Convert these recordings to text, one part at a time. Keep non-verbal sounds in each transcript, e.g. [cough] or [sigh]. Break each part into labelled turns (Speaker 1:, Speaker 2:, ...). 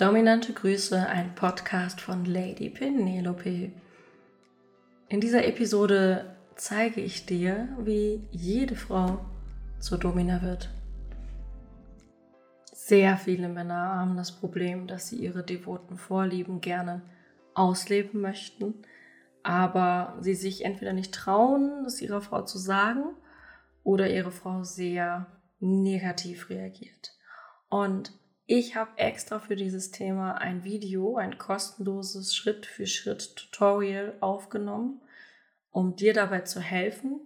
Speaker 1: Dominante Grüße, ein Podcast von Lady Penelope. In dieser Episode zeige ich dir, wie jede Frau zur Domina wird. Sehr viele Männer haben das Problem, dass sie ihre devoten Vorlieben gerne ausleben möchten, aber sie sich entweder nicht trauen, das ihrer Frau zu sagen, oder ihre Frau sehr negativ reagiert. Und ich habe extra für dieses Thema ein Video, ein kostenloses Schritt-für-Schritt-Tutorial aufgenommen, um dir dabei zu helfen,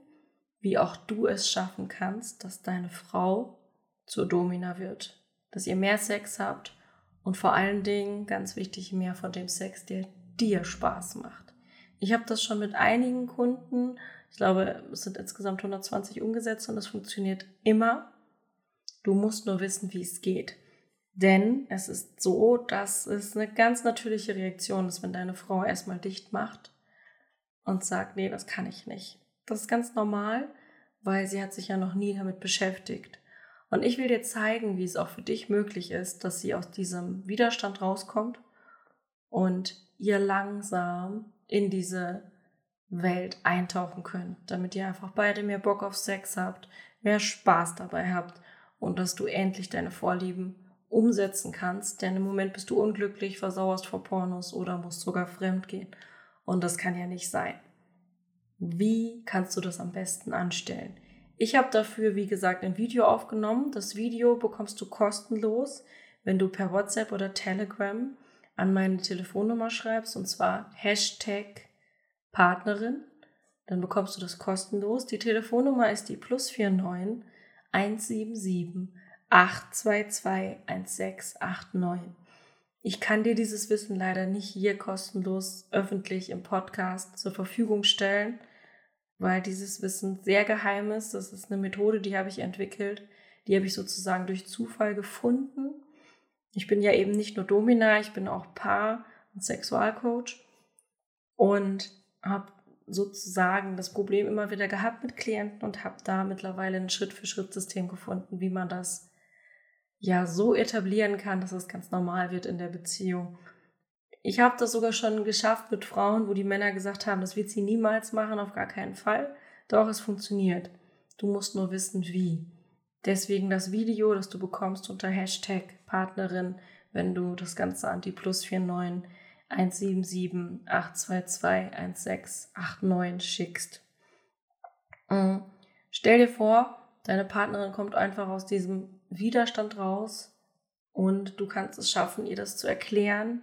Speaker 1: wie auch du es schaffen kannst, dass deine Frau zur Domina wird, dass ihr mehr Sex habt und vor allen Dingen, ganz wichtig, mehr von dem Sex, der dir Spaß macht. Ich habe das schon mit einigen Kunden, ich glaube, es sind insgesamt 120 umgesetzt und es funktioniert immer. Du musst nur wissen, wie es geht. Denn es ist so, dass es eine ganz natürliche Reaktion ist, wenn deine Frau erstmal dicht macht und sagt, nee, das kann ich nicht. Das ist ganz normal, weil sie hat sich ja noch nie damit beschäftigt. Und ich will dir zeigen, wie es auch für dich möglich ist, dass sie aus diesem Widerstand rauskommt und ihr langsam in diese Welt eintauchen könnt, damit ihr einfach beide mehr Bock auf Sex habt, mehr Spaß dabei habt und dass du endlich deine Vorlieben umsetzen kannst, denn im Moment bist du unglücklich, versauerst vor Pornos oder musst sogar fremd gehen. Und das kann ja nicht sein. Wie kannst du das am besten anstellen? Ich habe dafür, wie gesagt, ein Video aufgenommen. Das Video bekommst du kostenlos, wenn du per WhatsApp oder Telegram an meine Telefonnummer schreibst, und zwar Hashtag Partnerin. Dann bekommst du das kostenlos. Die Telefonnummer ist die plus 49 177 8221689. Ich kann dir dieses Wissen leider nicht hier kostenlos öffentlich im Podcast zur Verfügung stellen, weil dieses Wissen sehr geheim ist. Das ist eine Methode, die habe ich entwickelt. Die habe ich sozusagen durch Zufall gefunden. Ich bin ja eben nicht nur Domina, ich bin auch Paar- und Sexualcoach und habe sozusagen das Problem immer wieder gehabt mit Klienten und habe da mittlerweile ein Schritt-für-Schritt-System gefunden, wie man das ja so etablieren kann, dass es ganz normal wird in der Beziehung. Ich habe das sogar schon geschafft mit Frauen, wo die Männer gesagt haben, das wird sie niemals machen, auf gar keinen Fall. Doch es funktioniert. Du musst nur wissen, wie. Deswegen das Video, das du bekommst unter Hashtag Partnerin, wenn du das Ganze an die plus 49 177 822 1689 schickst. Mm. Stell dir vor, deine Partnerin kommt einfach aus diesem Widerstand raus und du kannst es schaffen, ihr das zu erklären.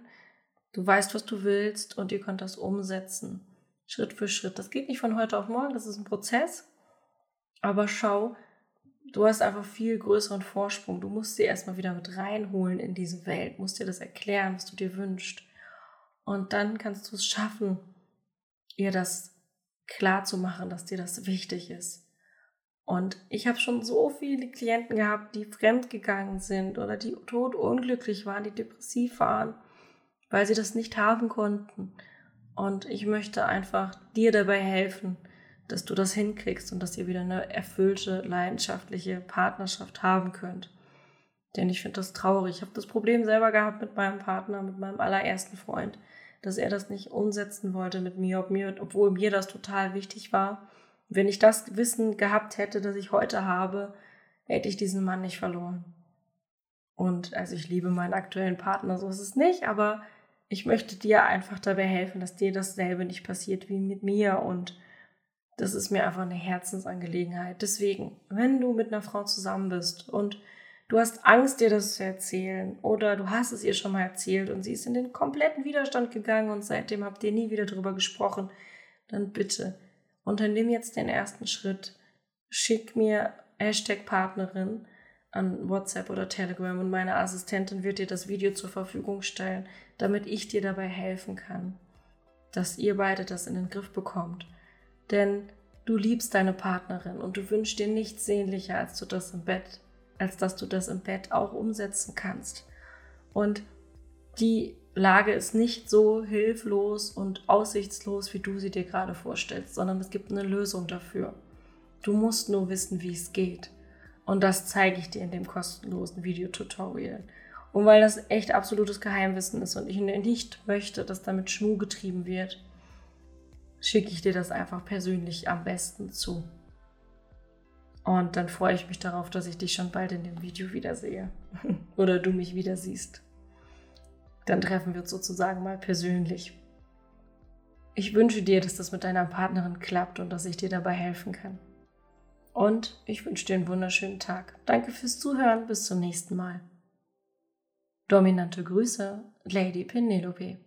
Speaker 1: Du weißt, was du willst und ihr könnt das umsetzen. Schritt für Schritt. Das geht nicht von heute auf morgen, das ist ein Prozess. Aber schau, du hast einfach viel größeren Vorsprung. Du musst sie erstmal wieder mit reinholen in diese Welt, musst dir das erklären, was du dir wünschst. Und dann kannst du es schaffen, ihr das klar zu machen, dass dir das wichtig ist. Und ich habe schon so viele Klienten gehabt, die fremdgegangen sind oder die todunglücklich waren, die depressiv waren, weil sie das nicht haben konnten. Und ich möchte einfach dir dabei helfen, dass du das hinkriegst und dass ihr wieder eine erfüllte, leidenschaftliche Partnerschaft haben könnt. Denn ich finde das traurig. Ich habe das Problem selber gehabt mit meinem Partner, mit meinem allerersten Freund, dass er das nicht umsetzen wollte mit mir, obwohl mir das total wichtig war. Wenn ich das Wissen gehabt hätte, das ich heute habe, hätte ich diesen Mann nicht verloren. Und also ich liebe meinen aktuellen Partner, so ist es nicht, aber ich möchte dir einfach dabei helfen, dass dir dasselbe nicht passiert wie mit mir und das ist mir einfach eine Herzensangelegenheit. Deswegen, wenn du mit einer Frau zusammen bist und du hast Angst, dir das zu erzählen oder du hast es ihr schon mal erzählt und sie ist in den kompletten Widerstand gegangen und seitdem habt ihr nie wieder drüber gesprochen, dann bitte Unternimm jetzt den ersten Schritt. Schick mir Hashtag Partnerin an WhatsApp oder Telegram und meine Assistentin wird dir das Video zur Verfügung stellen, damit ich dir dabei helfen kann, dass ihr beide das in den Griff bekommt. Denn du liebst deine Partnerin und du wünschst dir nichts sehnlicher, als du das im Bett, als dass du das im Bett auch umsetzen kannst. Und die Lage ist nicht so hilflos und aussichtslos, wie du sie dir gerade vorstellst, sondern es gibt eine Lösung dafür. Du musst nur wissen, wie es geht. Und das zeige ich dir in dem kostenlosen Videotutorial. Und weil das echt absolutes Geheimwissen ist und ich nicht möchte, dass damit Schmuh getrieben wird, schicke ich dir das einfach persönlich am besten zu. Und dann freue ich mich darauf, dass ich dich schon bald in dem Video wiedersehe. [laughs] Oder du mich wieder siehst. Dann treffen wir uns sozusagen mal persönlich. Ich wünsche dir, dass das mit deiner Partnerin klappt und dass ich dir dabei helfen kann. Und ich wünsche dir einen wunderschönen Tag. Danke fürs Zuhören. Bis zum nächsten Mal. Dominante Grüße, Lady Penelope.